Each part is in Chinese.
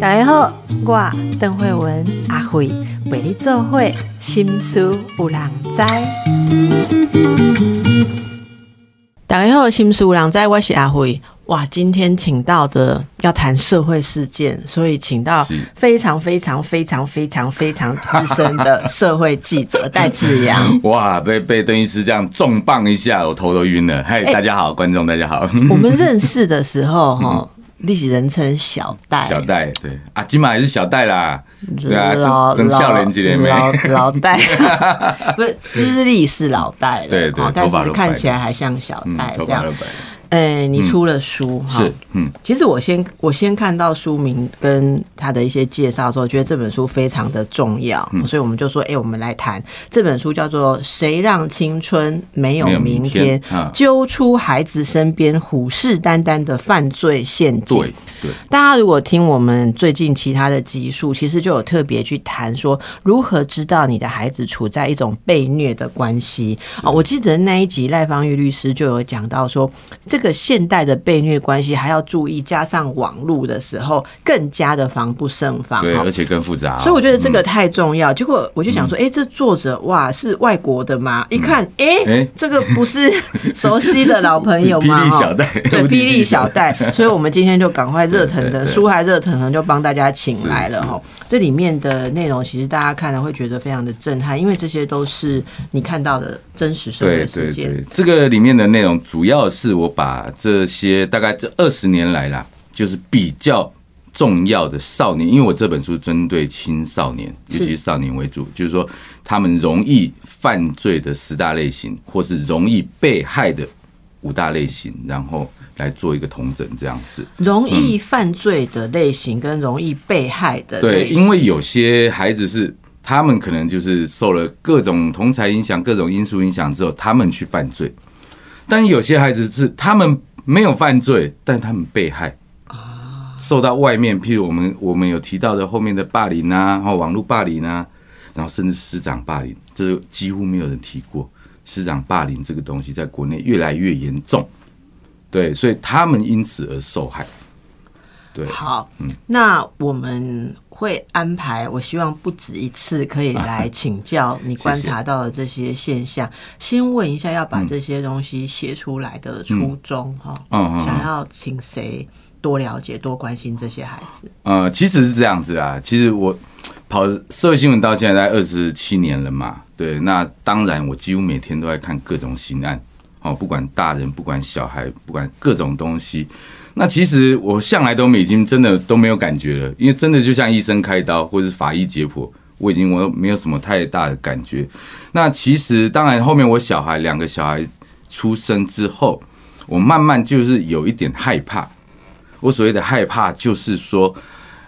大家好，我邓慧文阿慧陪你做会心思有人知。大家好，心思有人知，我是阿慧。哇，今天请到的要谈社会事件，所以请到非常非常非常非常非常资深的社会记者 戴志阳。哇，被被邓医师这样重磅一下，我头都晕了。嗨，大家好，观众大家好，我们认识的时候，哈，历史人称小戴，小戴对。啊，今晚也是小戴啦，对啊，老整整笑脸几年没，老老戴，不是资历是老戴了，对对哦但是看起来还像小嗯戴，这样哎，你出了书哈是，嗯，其实我先我先看到书名跟他的一些介绍的时候，觉得这本书非常的重要，嗯所以我们就说，哎、我们来谈这本书，叫做《谁让青春没有明明天揪出孩子身边虎视眈眈的犯罪陷阱。对对，大家如果听我们最近其他的集数，其实就有特别去谈说如何知道你的孩子处在一种被虐的关系。啊、我记得那一集赖芳玉律师就有讲到说，这个现代的被虐关系还要注意，加上网络的时候更加的防不胜防。对，而且更复杂哦，所以我觉得这个太重要。结果我就想说，哎、这作者哇是外国的吗？一看，哎、哎这个不是 熟悉的老朋友吗？霹雳哈小戴对，霹雳小戴。所以我们今天就赶快热腾腾，书还热腾腾，就帮大家请来了。这里面的内容其实大家看了会觉得非常的震撼，因为这些都是你看到的真实社会对事件。对对，这个里面的内容主要是我把这些大概这二十年来啦，就是比较重要的少年，因为我这本书针对青少年，尤其是少年为主，就是说他们容易犯罪的十大类型，或是容易被害的五大类型，然后来做一个统整，这样子。容易犯罪的类型跟容易被害的对，因为有些孩子是他们可能就是受了各种同才影响、各种因素影响之后，他们去犯罪；但有些孩子是他们没有犯罪，但他们被害受到外面，譬如我们我们有提到的后面的霸凌啊，然后网络霸凌啊，然后甚至师长霸凌，这几乎没有人提过。师长霸凌这个东西在国内越来越严重，对，所以他们因此而受害。对，好，嗯那我们会安排，我希望不止一次可以来请教你观察到的这些现象。先问一下，要把这些东西写出来的初衷哈、想要请谁多了解、多关心这些孩子？呃，其实是这样子啊。其实我跑社会新闻到现在二十七年了嘛，对，那当然我几乎每天都在看各种刑案，哦，不管大人，不管小孩，不管各种东西。那其实我向来都没已经真的都没有感觉了，因为真的就像医生开刀或是法医解剖，我已经我没有什么太大的感觉。那其实当然后面我小孩两个小孩出生之后，我慢慢就是有一点害怕。我所谓的害怕，就是说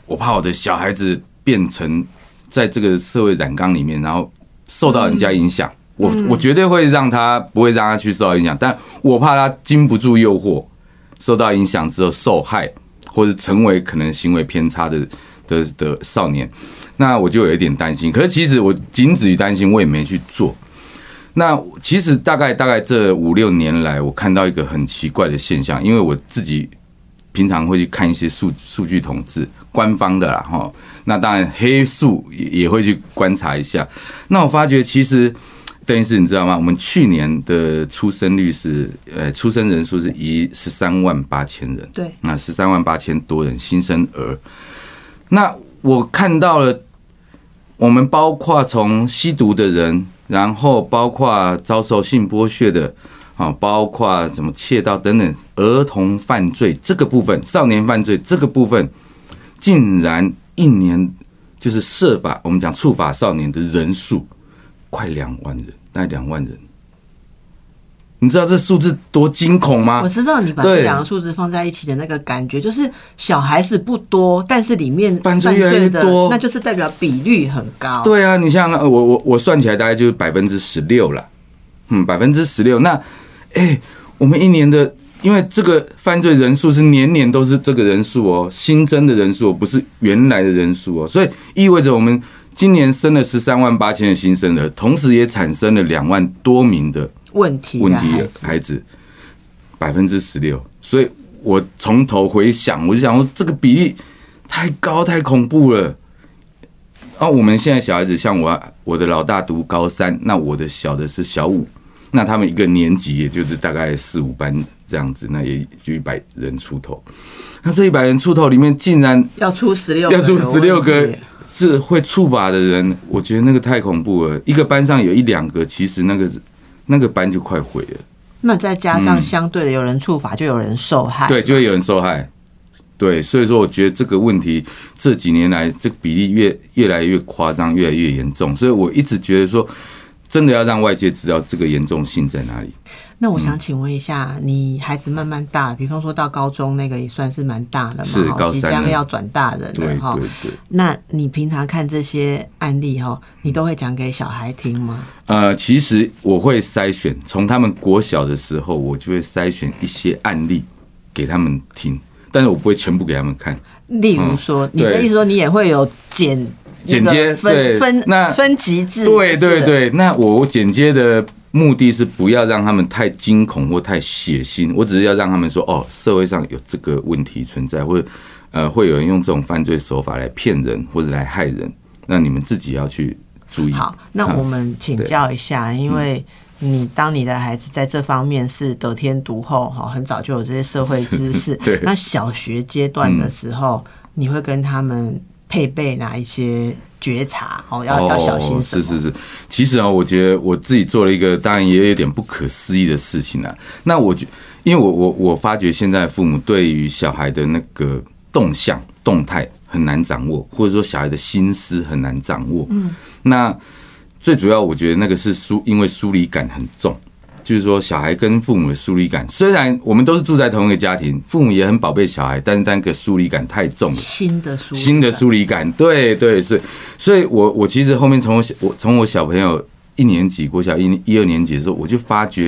我怕我的小孩子变成在这个社会染缸里面，然后受到人家影响。我我绝对会让他不会让他去受到影响，但我怕他经不住诱惑，受到影响之后受害，或者成为可能行为偏差的的的少年，那我就有一点担心。可是其实我仅止于担心，我也没去做。那其实大概大概这五六年来，我看到一个很奇怪的现象，因为我自己平常会去看一些数数据统计，官方的啦哈。那当然黑数也也会去观察一下。那我发觉其实邓医师你知道吗？我们去年的出生率是呃出生人数是一十三万八千人，对，那十三万八千多人新生儿。那我看到了，我们包括从吸毒的人，然后包括遭受性剥削的，啊，包括什么窃盗等等儿童犯罪这个部分，少年犯罪这个部分，竟然一年就是设法，我们讲触法少年的人数快两万人，大概两万人。你知道这数字多惊恐吗？我知道你把这两个数字放在一起的那个感觉，就是小孩子不多，但是里面犯罪越来越多那就是代表比率很高。对啊，你想想看，我我我算起来大概就是百分之十六了，嗯，百分之十六。那，哎、我们一年的，因为这个犯罪人数是年年都是这个人数哦，新增的人数哦不是原来的人数哦，所以意味着我们今年生了十三万八千的新生儿，同时也产生了两万多名的问题问题的孩子孩子，百分之十六。所以我从头回想，我就想说这个比例太高太恐怖了。啊，我们现在小孩子像我，我的老大读高三，那我的小的是小五，那他们一个年级也就是大概四五班这样子，那也就一百人出头。那这一百人出头里面，竟然要出十六，要出十六个是会触法的人，我觉得那个太恐怖了。一个班上有一两个，其实那个那个班就快毁了。那再加上相对的，有人触法，就有人受害，对，就会有人受害。对，所以说我觉得这个问题这几年来这个比例越越来越夸张，越来越严重。所以我一直觉得说，真的要让外界知道这个严重性在哪里。那我想请问一下，你孩子慢慢大，比方说到高中那个也算是蛮大了嘛，即将要转大人了哈。对对。那你平常看这些案例哈，你都会讲给小孩听吗？呃，其实我会筛选，从他们国小的时候，我就会筛选一些案例给他们听。但是我不会全部给他们看。例如说，你的意思说你也会有剪剪接分分那分级制？对对对，那我剪接的目的是不要让他们太惊恐或太血腥，我只是要让他们说哦，社会上有这个问题存在，或者呃，会有人用这种犯罪手法来骗人或者来害人，那你们自己要去注意。好，那我们请教一下，因为。你当你的孩子在这方面是得天独厚哈，很早就有这些社会知识。对。那小学阶段的时候，你会跟他们配备哪一些觉察？哦，要要小心是是是。其实啊，我觉得我自己做了一个，当然也有点不可思议的事情啊。那我觉，因为我我我发觉现在父母对于小孩的那个动向、动态很难掌握，或者说小孩的心思很难掌握。嗯。那。最主要，我觉得那个是疏，因为疏离感很重，就是说小孩跟父母的疏离感。虽然我们都是住在同一个家庭，父母也很宝贝小孩，但是那个疏离感太重了。新的疏新的疏离感，对对是。所以我我其实后面从我小我从我小朋友一年级国小一一二年级的时候，我就发觉，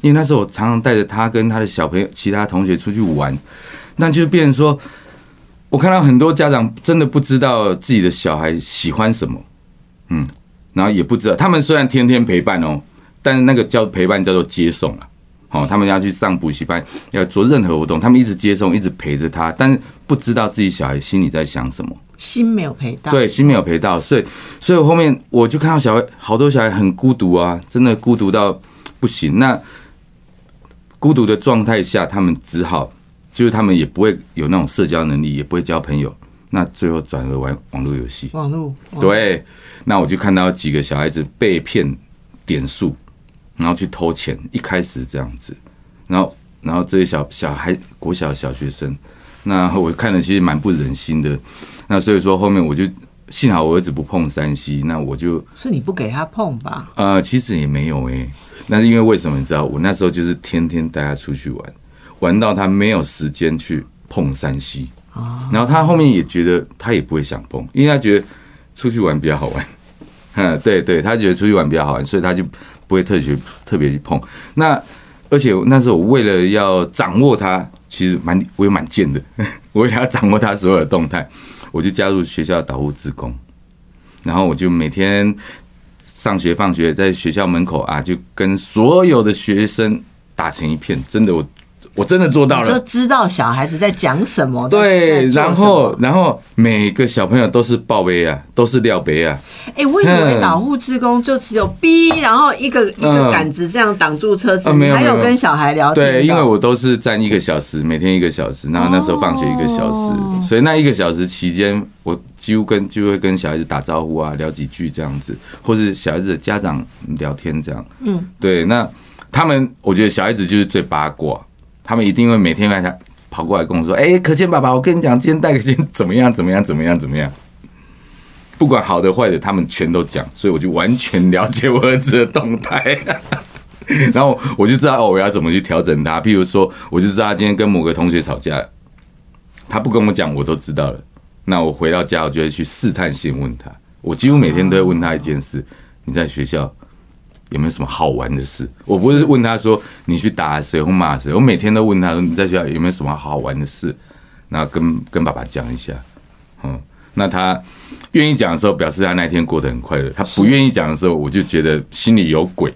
因为那时候我常常带着他跟他的小朋友其他同学出去玩，那就变成说，我看到很多家长真的不知道自己的小孩喜欢什么，嗯。然后也不知道，他们虽然天天陪伴哦，但是那个叫陪伴叫做接送了。哦，他们要去上补习班，要做任何活动，他们一直接送，一直陪着他，但是不知道自己小孩心里在想什么，心没有陪到。对，心没有陪到，所以，所以后面我就看到小孩好多小孩很孤独啊，真的孤独到不行。那孤独的状态下，他们只好就是他们也不会有那种社交能力，也不会交朋友，那最后转而玩网络游戏。网络对。那我就看到几个小孩子被骗点数，然后去偷钱。一开始这样子，然后然后这些小小孩国小小学生，那我看了其实蛮不忍心的。那所以说后面我就幸好我儿子不碰山西，那我就是你不给他碰吧？呃，其实也没有哎，那是因为为什么你知道？我那时候就是天天带他出去玩，玩到他没有时间去碰山西啊。然后他后面也觉得他也不会想碰，因为他觉得出去玩比较好玩。嗯，对对，他觉得出去玩比较好玩，所以他就不会特别特别去碰。那而且那时候我为了要掌握它，其实蛮我也蛮贱的，我 为了要掌握它所有的动态，我就加入学校导护职工，然后我就每天上学放学在学校门口啊，就跟所有的学生打成一片，真的我。我真的做到了，就知道小孩子在讲什么。对，然后，然后每个小朋友都是报杯啊，都是料杯啊。哎，我以为导护职工就只有 B，然后一个一个杆子这样挡住车子，还有跟小孩聊天。对，因为我都是站一个小时，每天一个小时，然后那时候放学一个小时，所以那一个小时期间，我几乎跟就会跟小孩子打招呼啊，聊几句这样子，或是小孩子的家长聊天这样。嗯，对，那他们我觉得小孩子就是最八卦。他们一定会每天晚上跑过来跟我说：“哎，可谦爸爸，我跟你讲，今天戴个先怎么样？怎么样？怎么样？怎么样？不管好的坏的，他们全都讲，所以我就完全了解我儿子的动态。然后我就知道哦，我要怎么去调整他。譬如说，我就知道他今天跟某个同学吵架，他不跟我讲，我都知道了。那我回到家，我就会去试探性问他。我几乎每天都会问他一件事：你在学校？”有没有什么好玩的事？我不是问他说你去打谁或骂谁，我每天都问他说你在学校有没有什么好玩的事，那跟跟爸爸讲一下。嗯，那他愿意讲的时候，表示他那天过得很快乐；他不愿意讲的时候，我就觉得心里有鬼。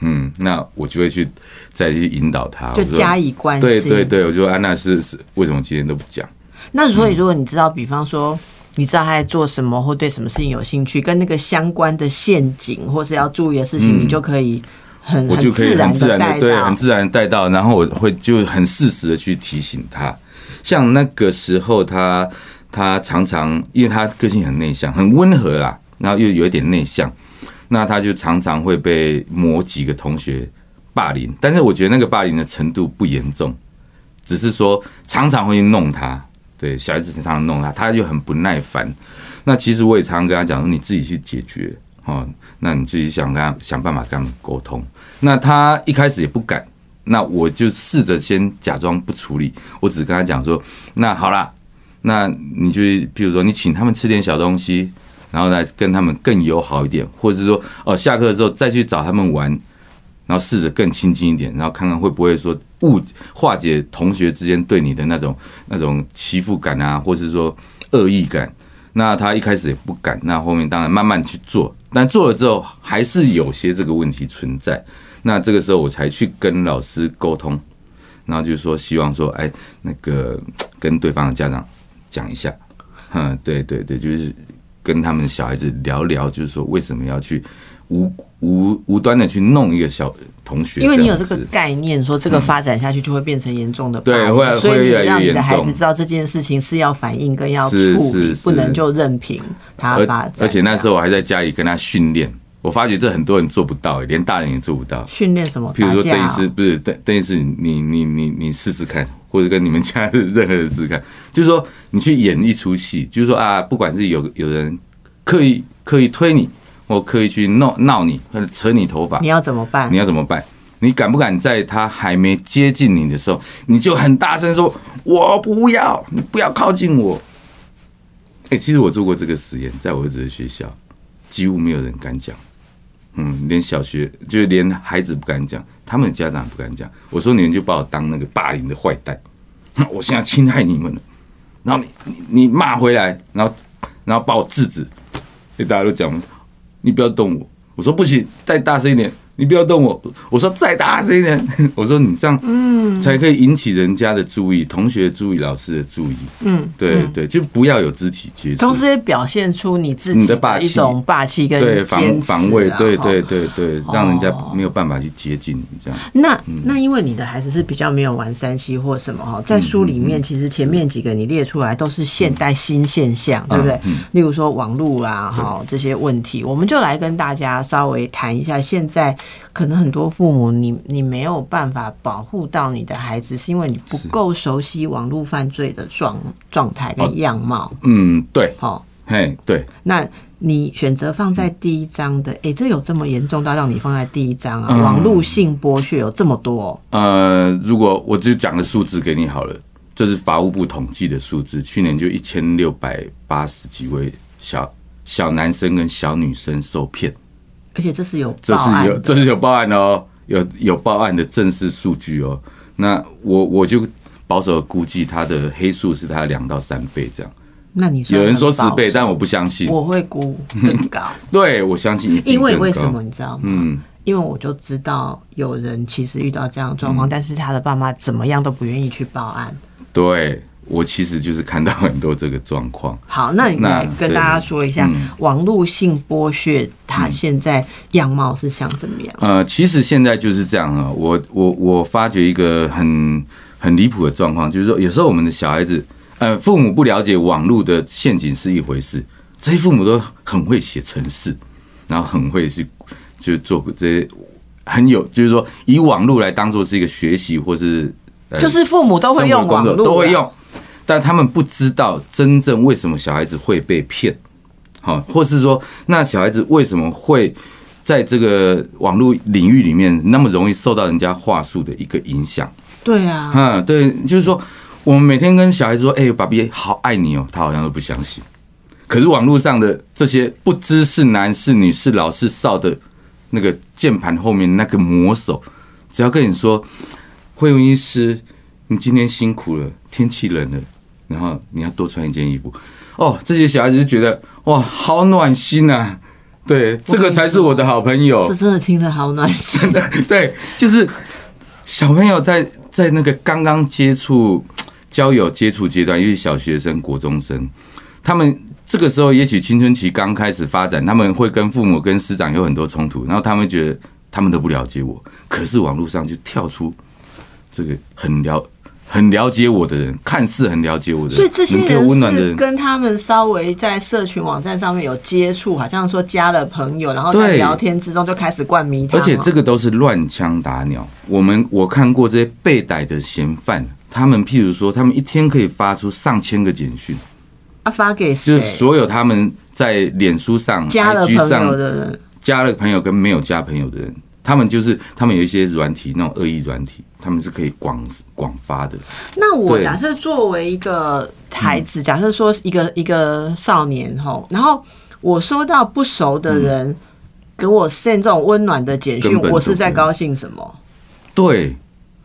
嗯，那我就会去再去引导他，就加以关心。对对对，我就说安娜是是为什么今天都不讲？那所以，如果你知道，比方说，你知道他在做什么，或对什么事情有兴趣，跟那个相关的陷阱或是要注意的事情，你就可以很嗯我就可以很自然的对，很。自然地带到，然后我会就很适时的去提醒他。像那个时候他，他常常因为他个性很内向，很温和啦，然后又有一点内向，那他就常常会被某几个同学霸凌，但是我觉得那个霸凌的程度不严重，只是说常常会去弄他。对，小孩子常常弄他，他就很不耐烦。那其实我也常常跟他讲说，你自己去解决哦，那你自己想跟他想办法跟他们沟通。那他一开始也不敢，那我就试着先假装不处理，我只跟他讲说，那好啦，那你就比如说你请他们吃点小东西，然后来跟他们更友好一点，或者是说哦下课之后再去找他们玩，然后试着更亲近一点，然后看看会不会说误化解同学之间对你的那种那种欺负感啊，或是说恶意感。那他一开始也不敢，那后面当然慢慢去做，但做了之后还是有些这个问题存在。那这个时候我才去跟老师沟通，然后就说希望说，哎，那个跟对方的家长讲一下，嗯，对对对，就是跟他们小孩子聊聊，就是说为什么要去无无无端的去弄一个小同学，因为你有这个概念，说这个发展下去就会变成严重的对会所以你会越来越让你的孩子知道这件事情是要反应跟要处是理是，是不能就任凭他发而展。而且那时候我还在家里跟他训练，我发觉这很多人做不到，连大人也做不到。训练什么？譬如说邓医师，不是邓邓医师，你你你你试试看，或者跟你们家的任何人试试看，就是说你去演一出戏，就是说啊，不管是有有人刻意刻意推你，或刻意去闹闹你，或者扯你头发你，要怎么办你？要怎么办？你敢不敢在他还没接近你的时候，你就很大声说：“我不要，你不要靠近我。”哎、其实我做过这个实验，在我儿子的学校，几乎没有人敢讲。嗯，连小学就是连孩子不敢讲，他们的家长也不敢讲。我说你们就把我当那个霸凌的坏蛋，我现在侵害你们了，然后你你你骂回来，然后然后把我制止。哎，大家都讲，你不要动我。我说不行，再大声一点，你不要动我。我说再大声一点，我说你这样，嗯，才可以引起人家的注意，同学注意，老师的注意。嗯，对对，就不要有肢体接触。同时也表现出你自己你的霸气一种霸气跟对防防卫，对对对对，让人家哦没有办法去接近你这样。那嗯那因为你的孩子是比较没有玩山西或什么哈，在书里嗯面其实前面几个你列出来都是现代新现象，对不对？嗯例如说网络啦哈这些问题，我们就来跟大家稍微谈一下。现在可能很多父母你你没有办法保护到你的孩子，是因为你不够熟悉网络犯罪的状状态跟样貌。嗯，对，好，嘿，对，那你选择放在第一章的，诶，这有这么严重到让你放在第一章啊？嗯。网络性剥削有这么多。哦、呃，如果我就讲个数字给你好了，这是法务部统计的数字，去年就一千六百八十几位小小男生跟小女生受骗，而且这是有这是有报案的，这是有报案哦，有有报案的正式数据哦。那我我就保守估计它的黑数是它两到三倍这样，那你说有人说十倍，但我不相信。我会估更高，对，我相信因为为什么你知道吗？嗯，因为我就知道有人其实遇到这样的状况，但是他的爸妈怎么样都不愿意去报案。对我其实就是看到很多这个状况。好，那你来跟大家说一下嗯网络性剥削，它现在样貌是像怎么样？呃，其实现在就是这样啊。我我我发觉一个很很离谱的状况，就是说有时候我们的小孩子，呃，父母不了解网络的陷阱是一回事，这些父母都很会写程式，然后很会去就做这些很有，就是说以网络来当做是一个学习或是呃就是父母都会用网络，都会，用，但他们不知道真正为什么小孩子会被骗，好，或是说那小孩子为什么会在这个网络领域里面那么容易受到人家话术的一个影响？对啊，嗯，对，就是说我们每天跟小孩子说：“哎、爸比好爱你哦。”他好像都不相信。可是网络上的这些不知是男是女是老是少的那个键盘后面那个魔手，只要跟你说：“惠文医师，你今天辛苦了，天气冷了，然后你要多穿一件衣服。”哦，这些小孩子就觉得哇，好暖心啊！对，这个才是我的好朋友这。真的听了好暖心。对，就是小朋友在在那个刚刚接触交友接触阶段，因为小学生、国中生，他们这个时候也许青春期刚开始发展，他们会跟父母、跟师长有很多冲突，然后他们觉得他们都不了解我，可是网络上就跳出这个很了。很了解我的人，看似很了解我的人，所以这些人，是跟他们稍微在社群网站上面有接触，好像说加了朋友，然后在聊天之中就开始灌迷。而且这个都是乱枪打鸟。我们我看过这些被逮的嫌犯，他们譬如说，他们一天可以发出上千个简讯，啊发给谁？就是所有他们在脸书上、加了 IG 朋友上的人，加了朋友跟没有加朋友的人，他们就是他们有一些软体，那种恶意软体，他们是可以广广发的。那我假设作为一个孩子，假设说一个一个少年吼，然后我收到不熟的人给我 send 这种温暖的简讯我是在高兴什么？对，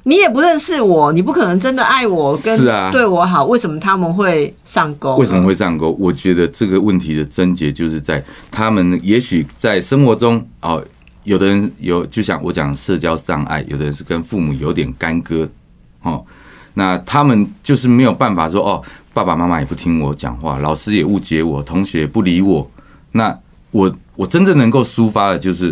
你也不认识我，你不可能真的爱我跟对我好，为什么他们会上钩？为什么？会上钩？我觉得这个问题的症结就是在他们也许在生活中哦，有的人有就像我讲社交障碍，有的人是跟父母有点干戈哦，那他们就是没有办法说哦，爸爸妈妈也不听我讲话，老师也误解我，同学也不理我，那我我真正能够抒发的就是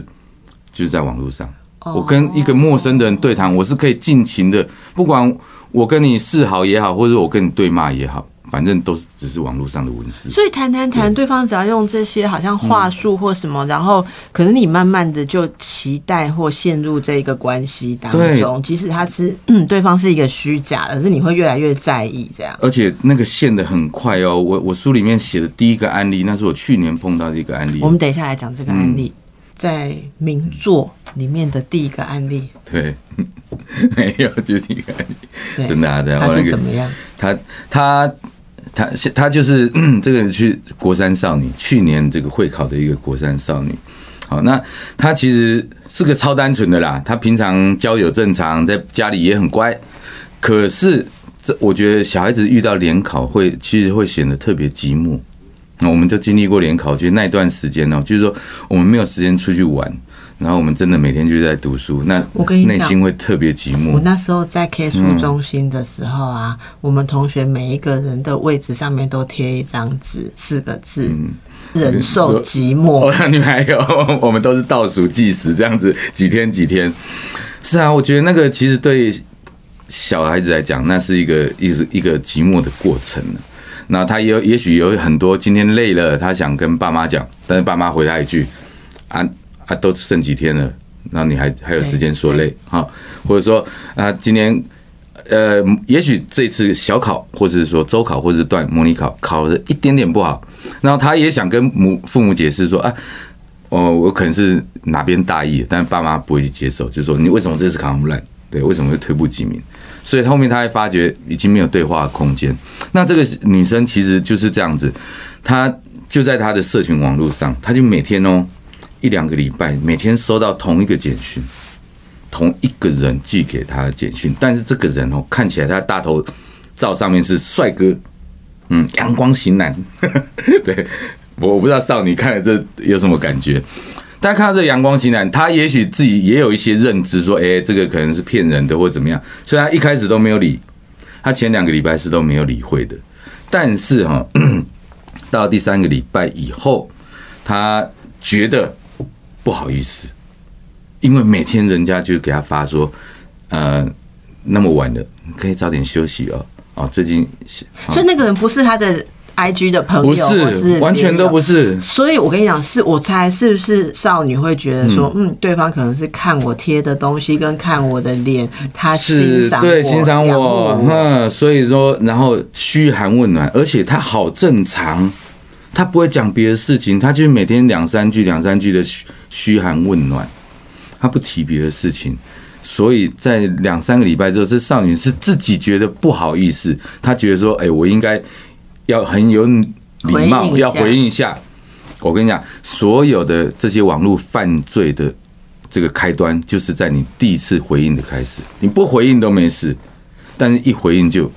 就是在网络上。我跟一个陌生的人对谈，我是可以尽情的，不管我跟你示好也好，或者我跟你对骂也好，反正都是只是网络上的文字。所以谈谈谈，对方只要用这些好像话术或什么，然后可能你慢慢的就期待或陷入这个关系当中，即使他是嗯对方是一个虚假的，可是你会越来越在意这样。而且那个陷的很快哦，我我书里面写的第一个案例，那是我去年碰到的一个案例我。们等一下来讲这个案例，在名作里面的第一个案例，对，没有，就是第一个案例，对，真的啊，对啊，他是怎么样？他他他他就是 这个去国三少女，去年这个会考的一个国三少女。好，那她其实是个超单纯的啦，她平常交友正常，在家里也很乖。可是这我觉得小孩子遇到联考会，其实会显得特别寂寞。那我们都经历过联考，觉得那段时间呢，就是说我们没有时间出去玩，然后我们真的每天就在读书，那我跟你讲内心会特别寂寞。我那时候在 K 书中心的时候啊，我们同学每一个人的位置上面都贴一张纸，四个字：忍受寂寞。哦，你们还有，我们都是倒数计时这样子，几天几天。是啊，我觉得那个其实对小孩子来讲，那是一个一直一个寂寞的过程。那他也有也许有很多今天累了，他想跟爸妈讲，但是爸妈回他一句：“啊啊，都剩几天了，那你还还有时间说累哈？”或者说啊，今年呃，也许这次小考，或者是说周考，或者是段模拟考考的一点点不好，然后他也想跟母父母解释说啊，哦，我可能是哪边大意，但爸妈不会去接受，就说你为什么这次考那么烂？对，为什么会退步几名？所以后面他会发觉已经没有对话的空间。那这个女生其实就是这样子，她就在她的社群网络上，她就每天哦一两个礼拜，每天收到同一个简讯，同一个人寄给他的简讯，但是这个人哦看起来他大头照上面是帅哥，嗯，阳光型男，对我不知道少女看了这有什么感觉。大家看到这阳光型男，他也许自己也有一些认知，说，哎、这个可能是骗人的或怎么样，虽然一开始都没有理，他前两个礼拜是都没有理会的。但是哈，到第三个礼拜以后，他觉得不好意思，因为每天人家就给他发说，呃，那么晚了，你可以早点休息哦。哦，最近所以那个人不是他的 IG 的朋友，不或是，完全都不是。所以我跟你讲，是我猜是不是少女会觉得说，嗯对方可能是看我贴的东西跟看我的脸，他欣赏对欣赏我，嗯，所以说，然后嘘寒问暖，而且他好正常，他不会讲别的事情，他就每天两三句、两三句的嘘嘘寒问暖，他不提别的事情。所以在两三个礼拜之后，这少女是自己觉得不好意思，她觉得说：“哎、我应该要很有礼貌，要回应一下。”我跟你讲，所有的这些网络犯罪的这个开端，就是在你第一次回应的开始。你不回应都没事，但是一回应就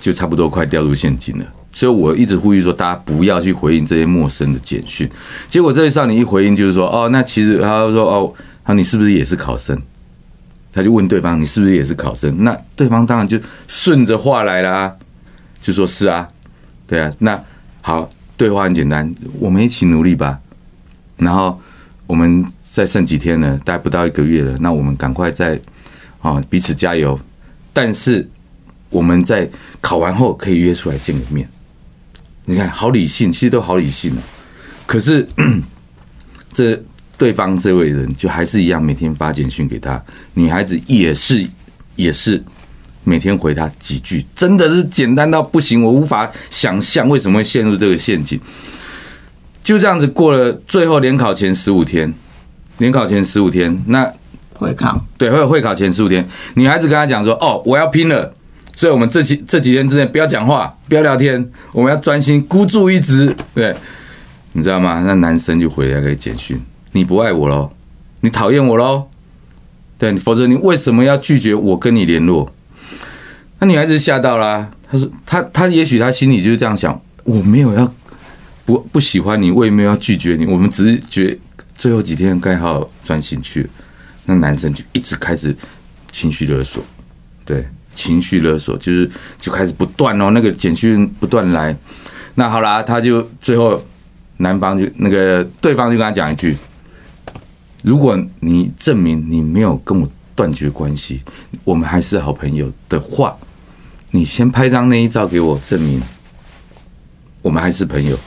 就差不多快掉入陷阱了。所以我一直呼吁说，大家不要去回应这些陌生的简讯。结果这位少年一回应就是说，哦，那其实他说，哦，他你是不是也是考生？他就问对方，你是不是也是考生？那对方当然就顺着话来啦，就说是啊，对啊，那好，对话很简单，我们一起努力吧。然后我们再剩几天了，大概不到一个月了，那我们赶快再啊彼此加油。但是我们在考完后可以约出来见个面。你看，好理性，其实都好理性哦。可是 这对方这位人就还是一样，每天发简讯给他，女孩子也是也是每天回他几句，真的是简单到不行，我无法想象为什么会陷入这个陷阱。就这样子过了最后联考前十五天，联考前十五天，那会考对会会考前十五天，女孩子跟他讲说：“哦，我要拼了。”所以，我们这几这几天之内不要讲话，不要聊天，我们要专心孤注一掷。对，你知道吗？那男生就回来给简讯：“你不爱我喽，你讨厌我喽，对，否则你为什么要拒绝我跟你联络？”那女孩子吓到啦，她说：“她她也许她心里就是这样想，我没有要不不喜欢你，我也没有要拒绝你，我们只是觉最后几天该好好专心去。”那男生就一直开始情绪勒索，对。情绪勒索就是就开始不断哦，那个简讯不断来，那好啦，他就最后男方就那个对方就跟他讲一句：如果你证明你没有跟我断绝关系，我们还是好朋友的话，你先拍张内衣照给我证明我们还是朋友，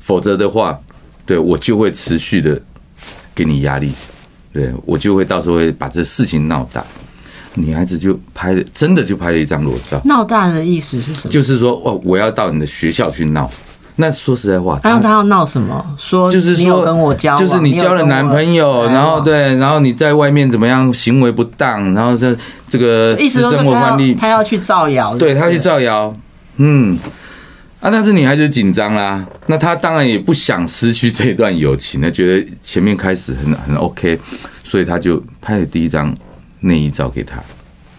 否则的话，对我就会持续的给你压力，对我就会到时候会把这事情闹大。女孩子就拍了，真的就拍了一张裸照。闹大的意思是什么？就是说，哦，我要到你的学校去闹。那说实在话，他他要闹什么？说就是说跟我交，就是你交了男朋友，然后对，然后你在外面怎么样行为不当，然后这这个私生活惯例，他要去造谣，对他去造谣，嗯，啊，但是女孩子紧张啦，那她当然也不想失去这段友情，那觉得前面开始很很 OK，所以她就拍了第一张。内衣照给他，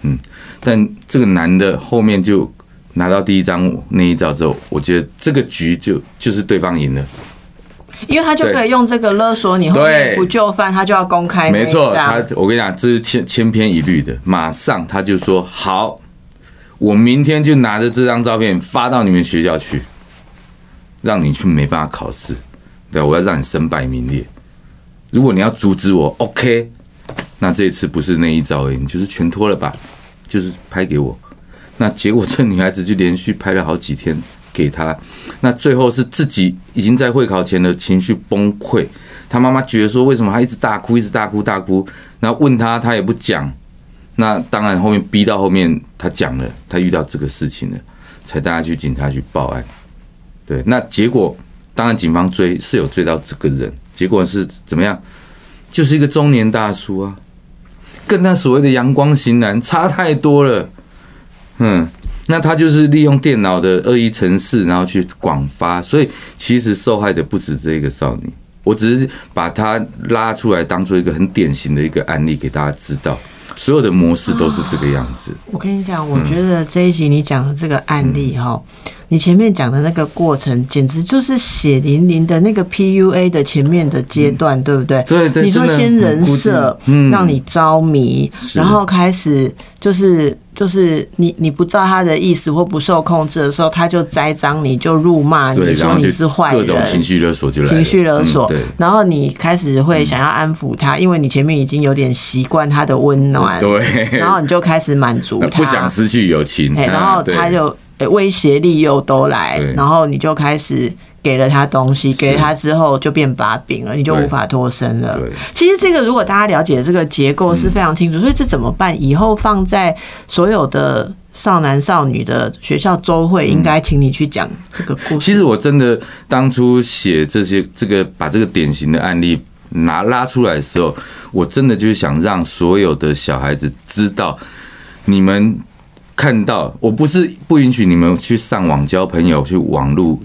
嗯，但这个男的后面就拿到第一张内衣照之后，我觉得这个局就就是对方赢了，因为他就可以用这个勒索你，后面不就范，他就要公开。没错，他我跟你讲，这是千千篇一律的，马上他就说好，我明天就拿着这张照片发到你们学校去，让你去没办法考试，对，我要让你身败名裂。如果你要阻止我，OK。那这次不是那一招而已，就是全脱了吧？就是拍给我。那结果这女孩子就连续拍了好几天给他。那最后是自己已经在会考前的情绪崩溃。他妈妈觉得说，为什么他一直大哭，一直大哭大哭？然后问他，他也不讲。那当然后面逼到后面，他讲了，他遇到这个事情了，才带他去警察局报案。对，那结果当然警方追是有追到这个人，结果是怎么样？就是一个中年大叔啊，跟他所谓的阳光型男差太多了。嗯，那他就是利用电脑的恶意程式，然后去广发，所以其实受害的不止这个少女。我只是把他拉出来，当做一个很典型的一个案例给大家知道，所有的模式都是这个样子。我跟你讲，我觉得这一集你讲的这个案例哈。你前面讲的那个过程，简直就是血淋淋的那个 PUA 的前面的阶段，对不对？对对。你说先人设，让你着迷，然后开始就是就是你你不照他的意思或不受控制的时候，他就栽赃你，就辱骂你说你是坏人，各种情绪勒索就来情绪勒索。然后你开始会想要安抚他，因为你前面已经有点习惯他的温暖，对。然后你就开始满足 他，不想失去友情，然后他就。威胁利诱都来，然后你就开始给了他东西，给了他之后就变把柄了，你就无法脱身了。其实这个如果大家了解这个结构是非常清楚，所以这怎么办？以后放在所有的少男少女的学校周会，应该请你去讲这个故事。其实我真的当初写这些这个把这个典型的案例拿拉出来的时候，我真的就是想让所有的小孩子知道你们。看到我不是不允许你们去上网交朋友、去网络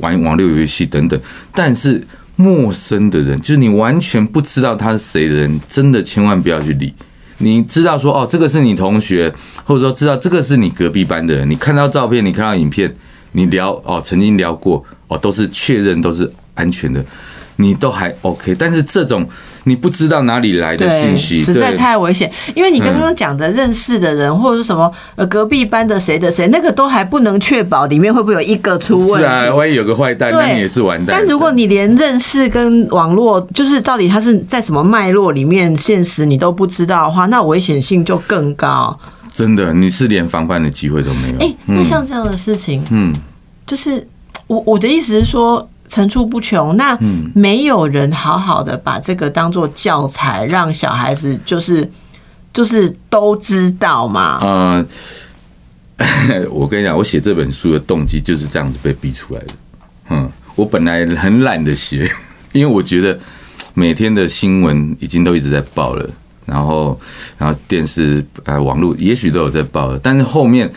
玩网络游戏等等，但是陌生的人，就是你完全不知道他是谁的人，真的千万不要去理。你知道说哦，这个是你同学，或者说知道这个是你隔壁班的人，你看到照片，你看到影片，你聊哦，曾经聊过哦，都是确认都是安全的，你都还 OK。但是这种你不知道哪里来的讯息，实在太危险。因为你刚刚讲的认识的人，或者是什么呃隔壁班的谁的谁，那个都还不能确保里面会不会有一个出问题。是啊，万一有个坏蛋，那你也是完蛋。但如果你连认识跟网络，就是到底他是在什么脉络里面现实你都不知道的话，那危险性就更高。真的，你是连防范的机会都没有。哎，那像这样的事情，嗯，就是我我的意思是说。层出不穷，那没有人好好的把这个当做教材，让小孩子就是就是都知道嘛。呃，我跟你讲，我写这本书的动机就是这样子被逼出来的。嗯，我本来很懒得写，因为我觉得每天的新闻已经都一直在报了，然后然后电视呃网络也许都有在报了，但是后面。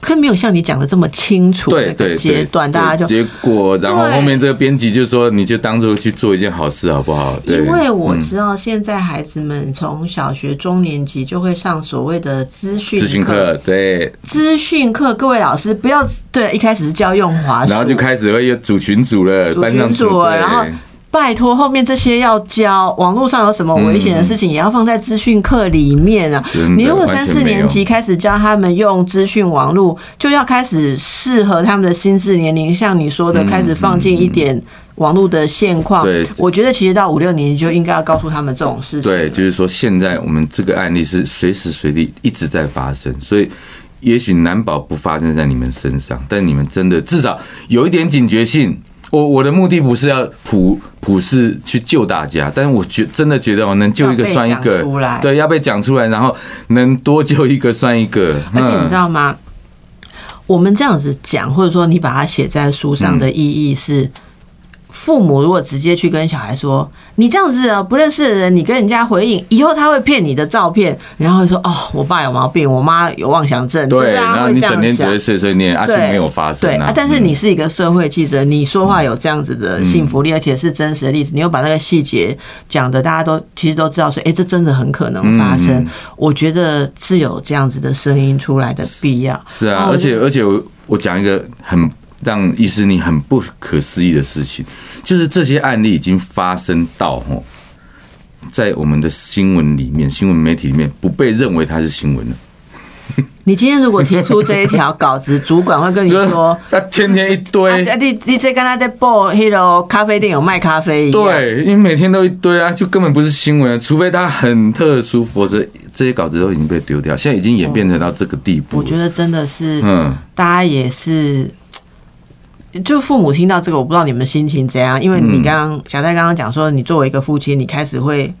可没有像你讲的这么清楚。对对阶段大家就结果，然后后面这个编辑就说：“你就当做去做一件好事，好不好？”因为我知道现在孩子们从小学中年级就会上所谓的资讯资讯课，对资讯课，各位老师不要对，一开始是教用华，然后就开始会有组群组了，班上组，然后。拜托，后面这些要教，网络上有什么危险的事情，也要放在资讯课里面啊！你如果三四年级开始教他们用资讯网络，就要开始适合他们的心智年龄，像你说的，开始放进一点网络的现况。对，我觉得其实到五六年级就应该要告诉他们这种事情。对，就是说现在我们这个案例是随时随地一直在发生，所以也许难保不发生在你们身上，但你们真的至少有一点警觉性。我我的目的不是要普普世去救大家，但是我觉真的觉得我能救一个算一个，对，要被讲出来，然后能多救一个算一个。而且你知道吗？我们这样子讲，或者说你把它写在书上的意义是。父母如果直接去跟小孩说：“你这样子啊，不认识的人，你跟人家回应，以后他会骗你的照片，然后会说哦，我爸有毛病，我妈有妄想症，对，然后你整天只会碎碎念，啊，就没有发生。对啊，但是你是一个社会记者，你说话有这样子的幸福力，而且是真实的例子，你又把那个细节讲的，大家都其实都知道，说哎，这真的很可能发生。我觉得是有这样子的声音出来的必要。是啊，而且而且我我讲一个很。让医师你很不可思议的事情，就是这些案例已经发生到哦，在我们的新闻里面、新闻媒体里面不被认为它是新闻了。你今天如果提出这一条稿子，主管会跟你说，他天天一堆，你你这刚才在报那个咖啡店有卖咖啡对，因为每天都一堆啊，就根本不是新闻，除非他很特殊，否则这些稿子都已经被丢掉。现在已经演变成到这个地步，我觉得真的是，嗯，大家也是。就父母听到这个，我不知道你们心情怎样，因为你刚刚小戴刚刚讲说，你作为一个父亲，你开始会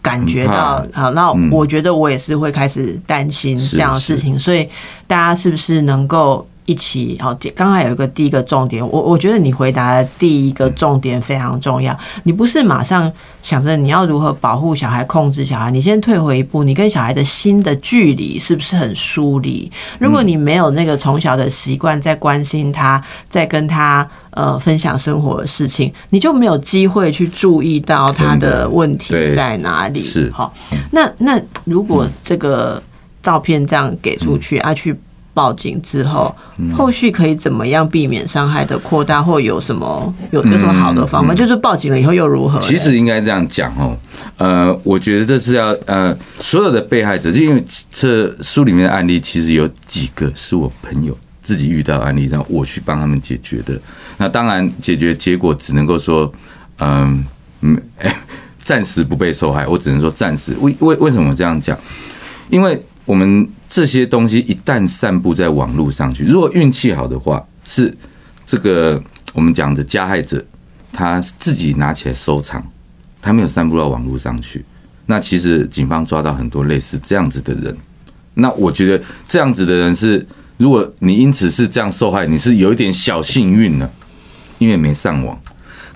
感觉到，好，那我觉得我也是会开始担心这样的事情，所以大家是不是能够？一起好，刚才有一个第一个重点，我我觉得你回答的第一个重点非常重要。你不是马上想着你要如何保护小孩、控制小孩，你先退回一步，你跟小孩的心的距离是不是很疏离？如果你没有那个从小的习惯，在关心他，在跟他呃分享生活的事情，你就没有机会去注意到他的问题在哪里。是好，那那如果这个照片这样给出去啊，去。报警之后，后续可以怎么样避免伤害的扩大，或有什么有有什么好的方法？就是报警了以后又如何？其实应该这样讲哦，呃，我觉得这是要呃，所有的被害者，就因为这书里面的案例，其实有几个是我朋友自己遇到案例，让我去帮他们解决的。那当然，解决结果只能够说，嗯嗯，暂时不被受害。我只能说暂时。为为为什么这样讲？因为我们。这些东西一旦散布在网络上去，如果运气好的话，是这个我们讲的加害者他自己拿起来收藏，他没有散布到网络上去。那其实警方抓到很多类似这样子的人。那我觉得这样子的人是，如果你因此是这样受害，你是有一点小幸运了，因为没上网。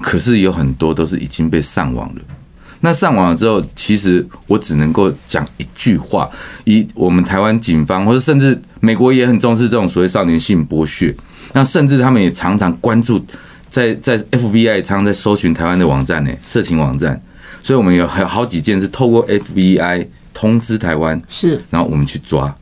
可是有很多都是已经被上网了。那上网了之后，其实我只能够讲一句话：以我们台湾警方，或者甚至美国也很重视这种所谓少年性剥削。那甚至他们也常常关注，在在 FBI 常常在搜寻台湾的网站呢，色情网站。所以我们有好好几件是透过 FBI 通知台湾，是，然后我们去抓。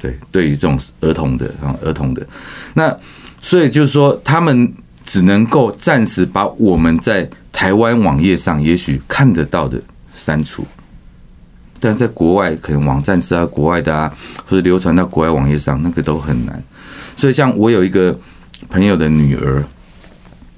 对，对于这种儿童的，然后儿童的，那。所以就是说，他们只能够暂时把我们在台湾网页上也许看得到的删除，但在国外可能网站是啊国外的啊，或者流传到国外网页上，那个都很难。所以，像我有一个朋友的女儿，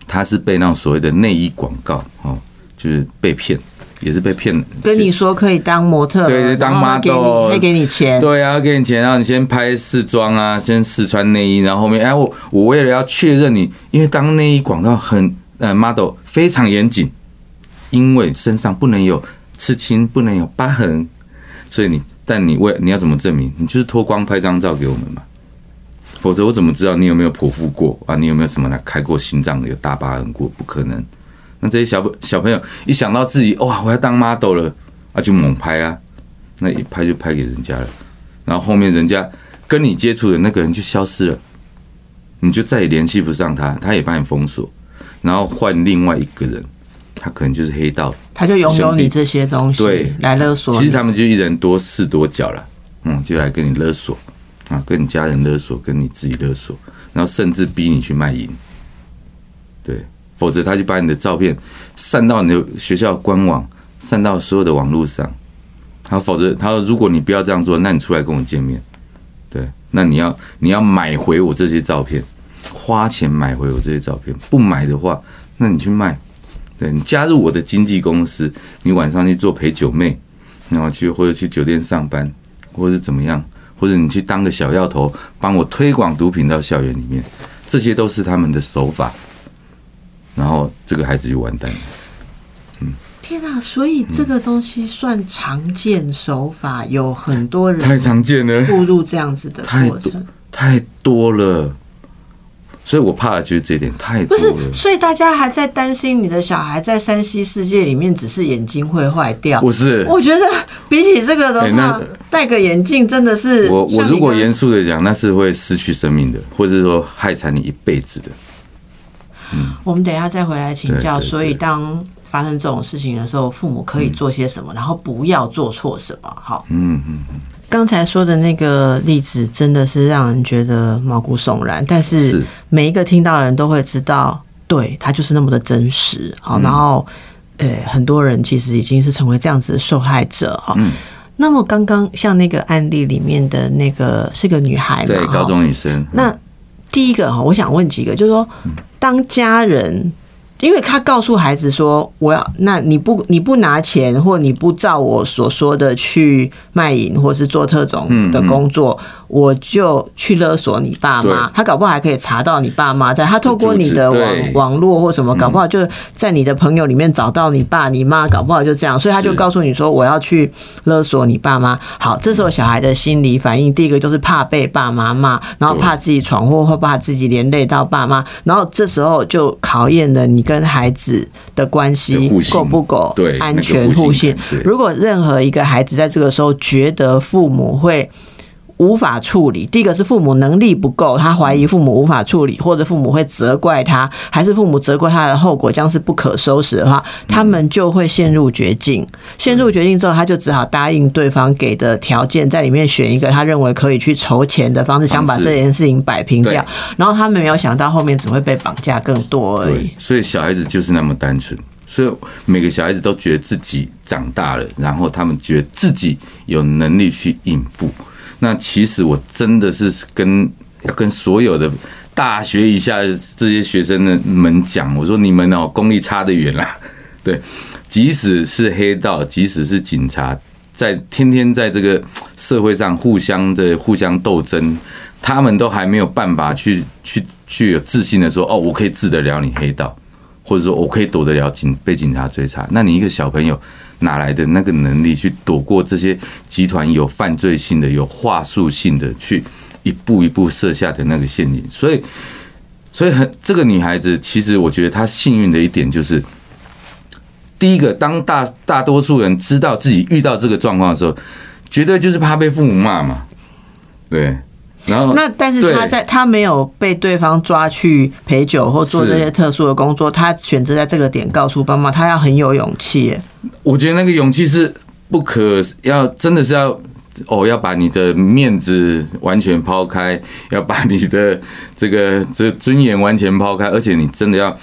她是被那所谓的内衣广告哦，就是被骗，也是被骗。跟你说可以当模特，对，当 model 会给你钱，对啊，给你钱，然后你先拍试妆啊，先试穿内衣，然后后面，哎，我我为了要确认你，因为当内衣广告很呃 model 非常严谨，因为身上不能有刺青，不能有疤痕，所以你，但你为你要怎么证明？你就是脱光拍张照给我们嘛。否则我怎么知道你有没有剖腹过啊？你有没有什么来开过心脏的有大疤痕过？不可能。那这些小小朋友一想到自己哇，我要当 model 了啊，就猛拍啊，那一拍就拍给人家了。然后后面人家跟你接触的那个人就消失了，你就再也联系不上他，他也把你封锁，然后换另外一个人，他可能就是黑道，他就拥有你这些东西，对，来勒索。其实他们就一人多事多角了，嗯，就来跟你勒索。啊，跟你家人勒索，跟你自己勒索，然后甚至逼你去卖淫，对，否则他就把你的照片散到你的学校官网，散到所有的网络上。他否则他说，如果你不要这样做，那你出来跟我见面，对，那你要你要买回我这些照片，花钱买回我这些照片，不买的话，那你去卖，对你加入我的经纪公司，你晚上去做陪酒妹，然后去或者去酒店上班，或者怎么样。或者你去当个小药头，帮我推广毒品到校园里面，这些都是他们的手法。然后这个孩子就完蛋了。嗯，天哪！所以这个东西算常见手法，有很多人太常见了，步入这样子的过程，太多了。所以我怕的就是这点太多了。所以大家还在担心你的小孩在山西世界里面只是眼睛会坏掉。不是，我觉得比起这个的话，戴个眼镜真的是我我如果严肃的讲，那是会失去生命的，或者是说害惨你一辈子的。嗯，我们等一下再回来请教。所以当发生这种事情的时候，父母可以做些什么，然后不要做错什么。好，嗯嗯嗯。刚才说的那个例子真的是让人觉得毛骨悚然，但是每一个听到的人都会知道，对他就是那么的真实。好，然后呃，很多人其实已经是成为这样子的受害者。哈，那么刚刚像那个案例里面的那个是个女孩嘛？对，高中女生。那第一个哈，我想问几个，就是说，当家人。因为他告诉孩子说：“我要，那你不你不拿钱，或你不照我所说的去卖淫，或是做特种的工作。”我就去勒索你爸妈，他搞不好还可以查到你爸妈在，他透过你的网网络或什么，搞不好就在你的朋友里面找到你爸你妈，搞不好就这样，所以他就告诉你说我要去勒索你爸妈。好，这时候小孩的心理反应，第一个就是怕被爸妈骂，然后怕自己闯祸或怕自己连累到爸妈，然后这时候就考验了你跟孩子的关系够不够安全互信。如果任何一个孩子在这个时候觉得父母会。无法处理，第一个是父母能力不够，他怀疑父母无法处理，或者父母会责怪他，还是父母责怪他的后果将是不可收拾的话，他们就会陷入绝境。陷入绝境之后，他就只好答应对方给的条件，在里面选一个他认为可以去筹钱的方式，想把这件事情摆平掉。然后他们没有想到后面只会被绑架更多而已。所以小孩子就是那么单纯，所以每个小孩子都觉得自己长大了，然后他们觉得自己有能力去应付。那其实我真的是跟跟所有的大学以下这些学生们讲，我说你们哦功力差得远啦。对，即使是黑道，即使是警察，在天天在这个社会上互相的互相斗争，他们都还没有办法去去去有自信的说，哦，我可以治得了你黑道，或者说我可以躲得了警被警察追查。那你一个小朋友。哪来的那个能力去躲过这些集团有犯罪性的、有话术性的去一步一步设下的那个陷阱？所以，所以很这个女孩子，其实我觉得她幸运的一点就是，第一个，当大大多数人知道自己遇到这个状况的时候，绝对就是怕被父母骂嘛，对。然后，那但是他在他没有被对方抓去陪酒或做这些特殊的工作，他选择在这个点告诉爸妈，他要很有勇气。我觉得那个勇气是不可要，真的是要哦，要把你的面子完全抛开，要把你的这个这个尊严完全抛开，而且你真的要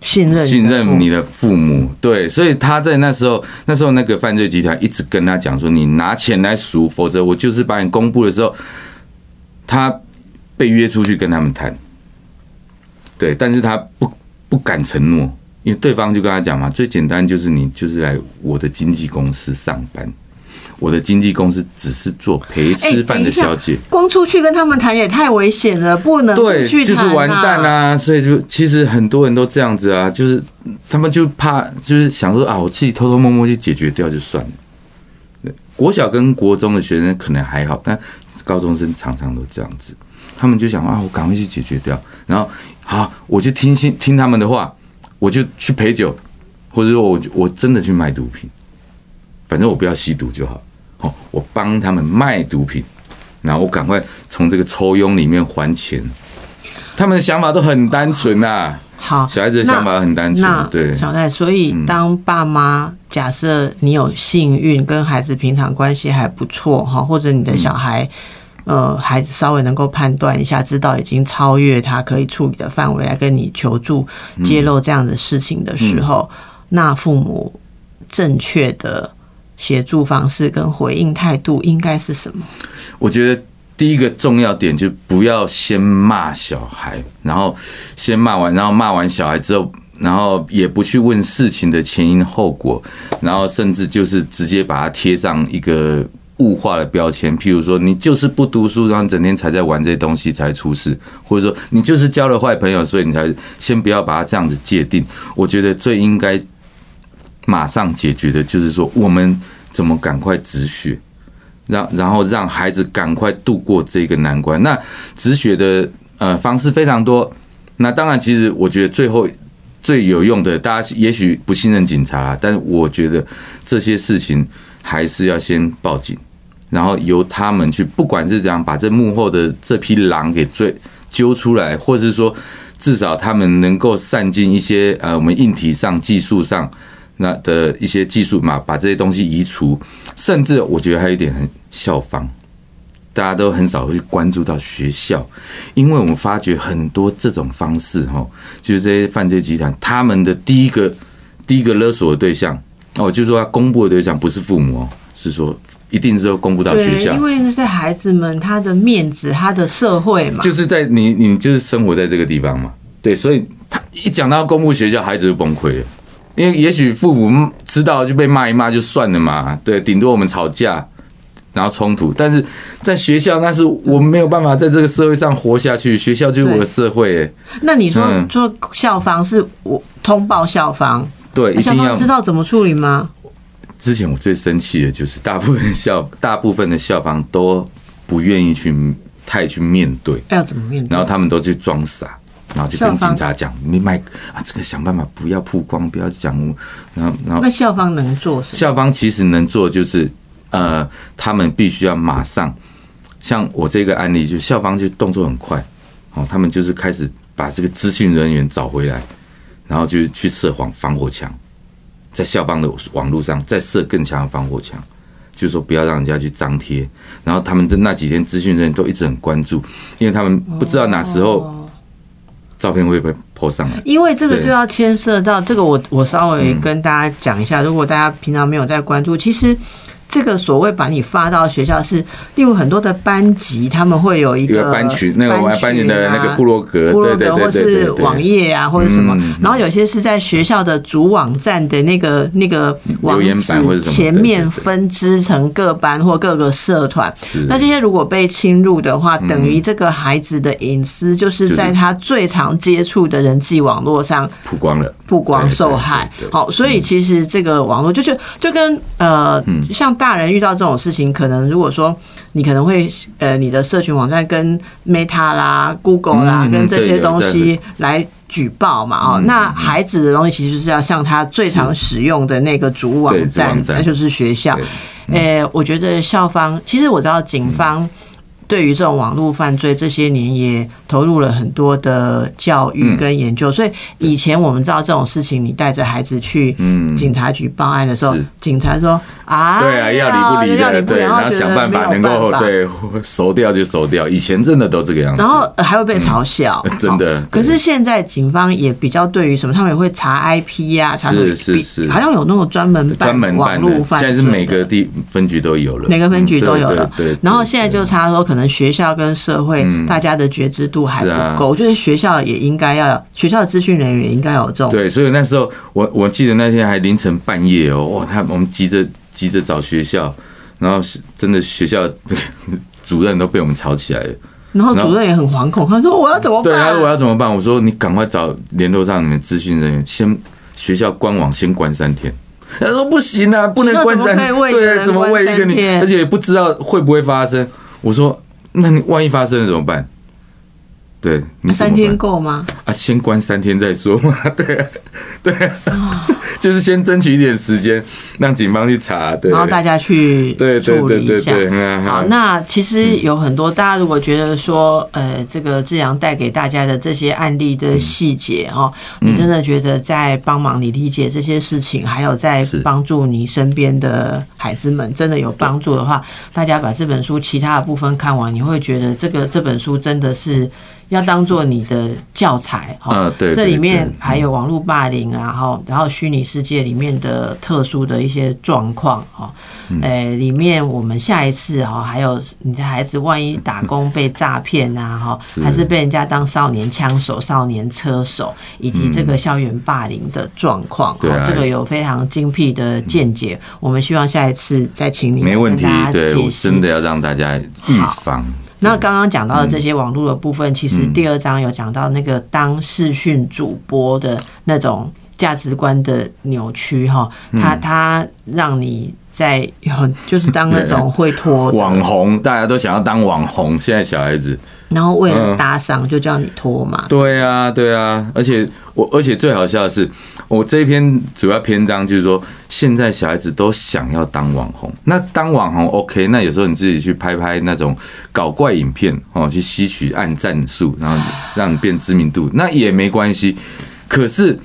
信任信任你的的父母，对，所以他在那时候，那时候那个犯罪集团一直跟他讲说，你拿钱来赎，否则我就是把你公布的时候，他被约出去跟他们谈，对，但是他不不敢承诺，因为对方就跟他讲嘛，最简单就是你就是来我的经纪公司上班，我的经纪公司只是做陪吃饭的小姐。光出去跟他们谈也太危险了，不能对，不去谈、就是完蛋啊！所以就其实很多人都这样子啊，就是他们就怕，就是想说啊，我自己偷偷摸摸去解决掉就算了。对，国小跟国中的学生可能还好，但高中生常常都这样子，他们就想啊，我赶快去解决掉，然后好，我就听信听他们的话，我就去陪酒，或者说我我真的去卖毒品，反正我不要吸毒就好。哦，我帮他们卖毒品，然后我赶快从这个抽佣里面还钱。他们的想法都很单纯呐、好，小孩子的想法很单纯那，对，小戴，所以当爸妈假设你有幸运，跟孩子平常关系还不错哈，或者你的小孩。呃，孩子稍微能够判断一下，知道已经超越他可以处理的范围，来跟你求助、揭露这样的事情的时候，那父母正确的协助方式跟回应态度应该是什么？我觉得第一个重要点就不要先骂小孩，然后先骂完，然后骂完小孩之后，然后也不去问事情的前因后果，然后甚至就是直接把它贴上一个物化的标签，譬如说你就是不读书，然后整天才在玩这东西才出事，或者说你就是交了坏朋友，所以你才先不要把它这样子界定。我觉得最应该马上解决的就是说，我们怎么赶快止血。让然后让孩子赶快度过这个难关。那止血的呃方式非常多。那当然，其实我觉得最后最有用的，大家也许不信任警察，但是我觉得这些事情还是要先报警，然后由他们去，不管是怎样把这幕后的这批狼给追揪出来，或者是说至少他们能够散尽一些呃我们硬体上、技术上。那的一些技术嘛，把这些东西移除，甚至我觉得还有一点很效仿，大家都很少会关注到学校，因为我们发觉很多这种方式哈，就是这些犯罪集团他们的第一个第一个勒索的对象哦，就是说他公布的对象不是父母哦，是说一定是要公布到学，校因，为这些孩子们他的面子，他的社会嘛。就是在你你就是生活在这个地方嘛，对，所以他一讲到公布学校，孩子就崩溃了。因为也许父母知道就被骂一骂就算了嘛，对，顶多我们吵架，然后冲突。但是在学校，那是我们没有办法在这个社会上活下去，学校就是我的社会、欸，那你说嗯做校方是我通报校方，对，一定要方知道怎么处理吗？之前我最生气的就是大部分校大部分的校方都不愿意去太去面对，要怎么面对？然后他们都去装傻，然后就跟警察讲：“你买啊，这个想办法不要曝光，不要讲。”然后然后那校方能做什么？校方其实能做就是，呃，他们必须要马上，像我这个案例，就校方就动作很快，哦，他们就是开始把这个资讯人员找回来，然后就去设防防火墙，在校方的网络上再设更强的防火墙，就是说不要让人家去张贴。然后他们的那几天资讯人员都一直很关注，因为他们不知道哪时候哦照片会被泼上来。因为这个就要牵涉到这个我，我稍微跟大家讲一下。如果大家平常没有在关注，其实这个所谓把你发到学校是，例如很多的班级，他们会有一一个个班群，那个我们班群的那个部落格，部落格或是网页啊，或者什么然后有些是在学校的主网站的那个那个网址前面分支成各班或各个社团。是。那这些如果被侵入的话，等于这个孩子的隐私就是在他最常接触的人际网络上曝光了。曝光受害。好，所以其实这个网络就是就跟呃，嗯。像大人遇到这种事情，可能如果说你可能会呃，你的社群网站跟 Meta 啦、Google 啦，嗯跟这些东西来举报嘛，哦，嗯那孩子的东西其实是要向他最常使用的那个主网站那就是学校。对呃，我觉得校方其实我知道警方对于这种网络犯罪，这些年也投入了很多的教育跟研究。所以以前我们知道这种事情，你带着孩子去嗯。警察局报案的时候是，警察说啊，对啊，要理不理的，对，要理不理，然后想办法。能够对熟掉就熟掉。以前真的都这个样子，然后呃还会被嘲笑，嗯 真的哦可是现在警方也比较对于什么，他们也会查 IP 呀、查什么是是是。好像有那种专门办专门网络犯罪，现在是每个地分局都有了，每个分局都有了。对，然后现在就查说，可能学校跟社会嗯大家的觉知度还不够。我觉得学校也应该要，学校的资讯人员应该有这种。对，所以那时候我我记得那天还凌晨半夜哦，哇，他我们急着急着找学校，然后是真的学校 主任都被我们吵起来了。然后主任也很惶恐，他说我要怎么对，他办说我？要怎么办？我说你赶快找联络上你们资讯人员，先学校官网先关三天。他说不行啊，不能关三那怎么可以为一个对，人怎么为一个你，而且也不知道会不会发生。我说，那你万一发生了怎么办？对你三天办够吗？啊，先关三天再说嘛。对啊，对啊，就是先争取一点时间，让警方去查。对，然后大家去对对处理一下。对对对，嗯好，嗯那其实有很多大家如果觉得说，呃，这个志阳带给大家的这些案例的细节哦，嗯你真的觉得在帮忙你理解这些事情，还有在是帮助你身边的孩子们，真的有帮助的话，大家把这本书其他的部分看完，你会觉得这个这本书真的是。要当做你的教材哈，嗯对这里面还有网络霸凌啊，哈，然后虚拟世界里面的特殊的一些状况哈，嗯。诶，里面我们下一次哈，还有你的孩子万一打工被诈骗啊，哈，是。还是被人家当少年枪手、少年车手，以及这个校园霸凌的状况，这个有非常精辟的见解。我们希望下一次再请你没问题跟大，家对我真的要让大家预防。那刚刚讲到的这些网络的部分，其嗯。实第二章有讲到那个当视讯主播的那种价值观的扭曲哈，嗯。他他让你在很就是当那种会拖网红，大家都想要当网红，现在小孩子。然后为了搭上就叫你拖嘛，对啊，对啊，而且我，而且最好笑的是，我这一篇主要篇章就是说，现在小孩子都想要当网红。那当网红 OK，那有时候你自己去拍拍那种搞怪影片哦，去吸取按赞数，然后让你变知名度，那也没关系。可是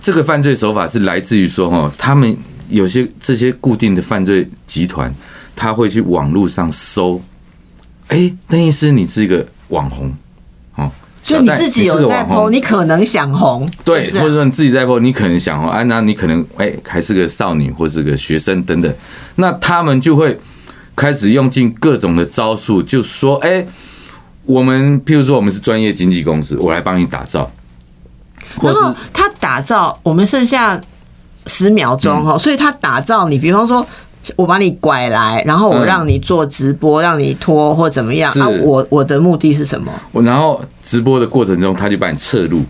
这个犯罪手法是来自于说，哦，他们有些这些固定的犯罪集团，他会去网络上搜，哎，邓医师，你是一个网红。哦，就你自己有在是个网红。PO，你可能想红，对，或者说你自己在播，你可能想红，啊，那你可能哎、还是个少女或是个学生等等，那他们就会开始用尽各种的招数，就说哎、我们譬如说我们是专业经纪公司，我来帮你打造，然后他打造，我们剩下十秒钟嗯。哈，所以他打造你，比方说。我把你拐来，然后我嗯让你做直播，让你拖或怎么样是啊？我我的目的是什么？我然后直播的过程中，他就把你侧录。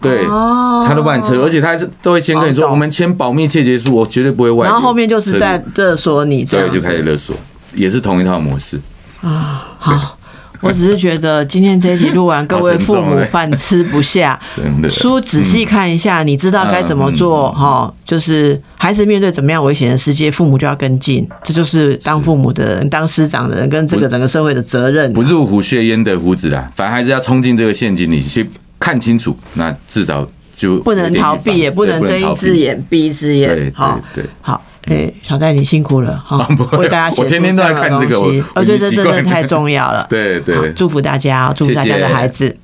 对，哦他都把你侧录，而且他是都会先跟你说，我们签保密切结束，我绝对不会外。然后后面就是在勒索你这样对，就开始勒索，也是同一套模式啊。好，我只是觉得今天这一集录完，各位父母饭吃不下，真的。书仔细看一下，你知道该怎么做嗯哈。就是孩子面对怎么样危险的世界，父母就要跟进，这就是当父母的人、当师长的人跟这个整个社会的责任。不入虎穴焉得虎子啦，反正还是要冲进这个陷阱里去看清楚，那至少就不能逃避，也不能睁一只眼闭一只眼对。好，对，好，哎，小戴你辛苦了哈为大家写我天天都看东西我我觉得这真的太重要了。对对好祝福大家，祝福大家的孩子。